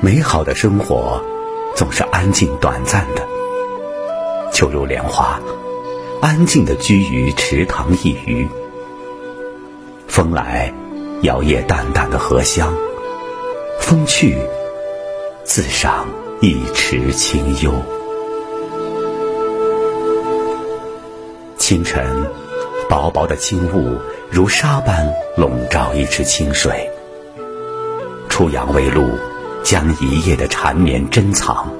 美好的生活总是安静短暂的，就如莲花，安静的居于池塘一隅。风来，摇曳淡淡的荷香；风去，自赏一池清幽。清晨，薄薄的轻雾如纱般笼罩一池清水。初阳未露，将一夜的缠绵珍藏。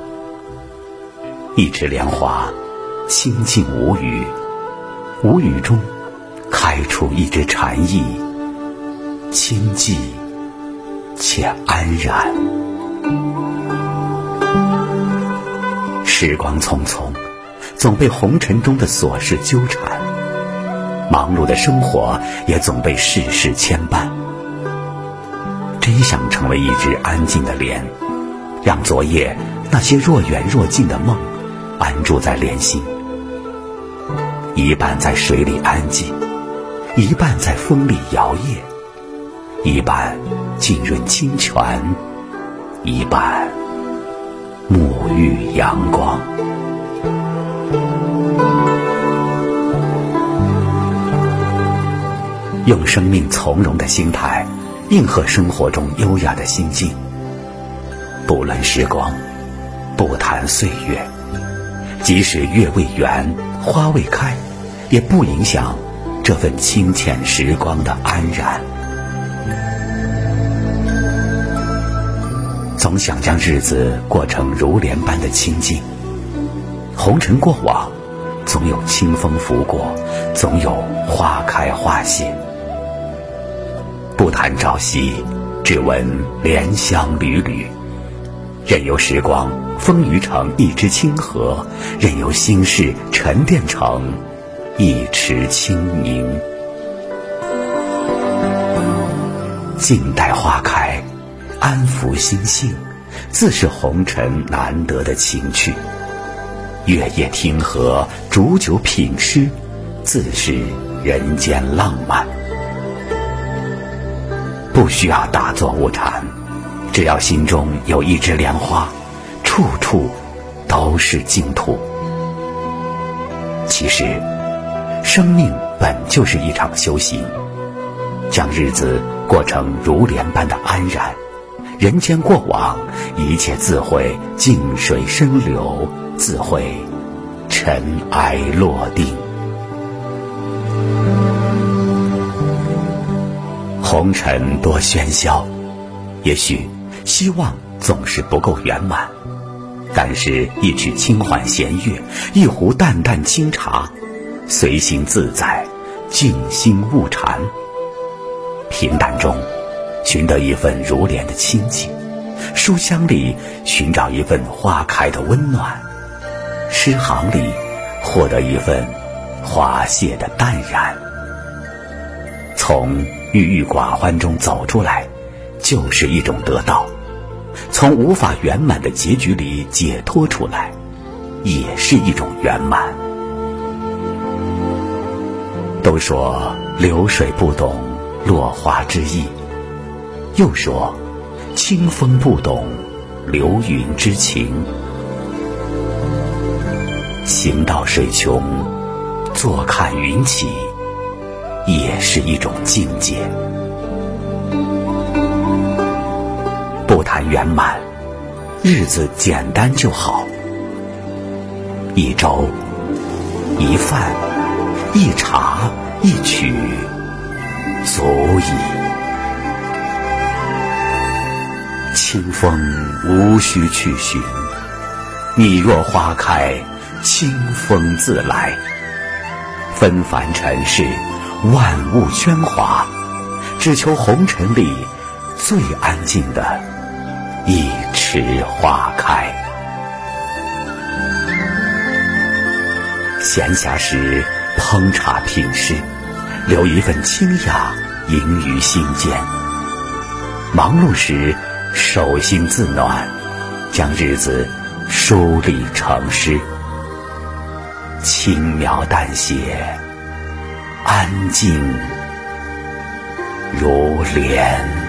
一池莲花，清静无语，无语中开出一枝禅意，清寂且安然。时光匆匆。总被红尘中的琐事纠缠，忙碌的生活也总被世事牵绊。真想成为一只安静的莲，让昨夜那些若远若近的梦安住在莲心，一半在水里安静，一半在风里摇曳，一半浸润清泉，一半沐浴阳光。用生命从容的心态，应和生活中优雅的心境。不论时光，不谈岁月，即使月未圆，花未开，也不影响这份清浅时光的安然。总想将日子过成如莲般的清静。红尘过往，总有清风拂过，总有花开花谢。不谈朝夕，只闻莲香缕缕。任由时光丰腴成一池清河，任由心事沉淀成一池清明。静待花开，安抚心性，自是红尘难得的情趣。月夜听荷，煮酒品诗，自是人间浪漫。不需要大作物禅，只要心中有一枝莲花，处处都是净土。其实，生命本就是一场修行，将日子过成如莲般的安然，人间过往，一切自会静水深流，自会尘埃落定。红尘多喧嚣，也许希望总是不够圆满。但是，一曲清缓弦乐，一壶淡淡清茶，随心自在，静心悟禅。平淡中，寻得一份如莲的清静；书香里，寻找一份花开的温暖；诗行里，获得一份花谢的淡然。从郁郁寡欢中走出来，就是一种得到；从无法圆满的结局里解脱出来，也是一种圆满。都说流水不懂落花之意，又说清风不懂流云之情。行到水穷，坐看云起。也是一种境界。不谈圆满，日子简单就好。一粥一饭一茶一曲，足矣。清风无需去寻，你若花开，清风自来。纷繁尘世。万物喧哗，只求红尘里最安静的一池花开。闲暇时烹茶品诗，留一份清雅盈于心间；忙碌时手心自暖，将日子梳理成诗，轻描淡写。安静如莲。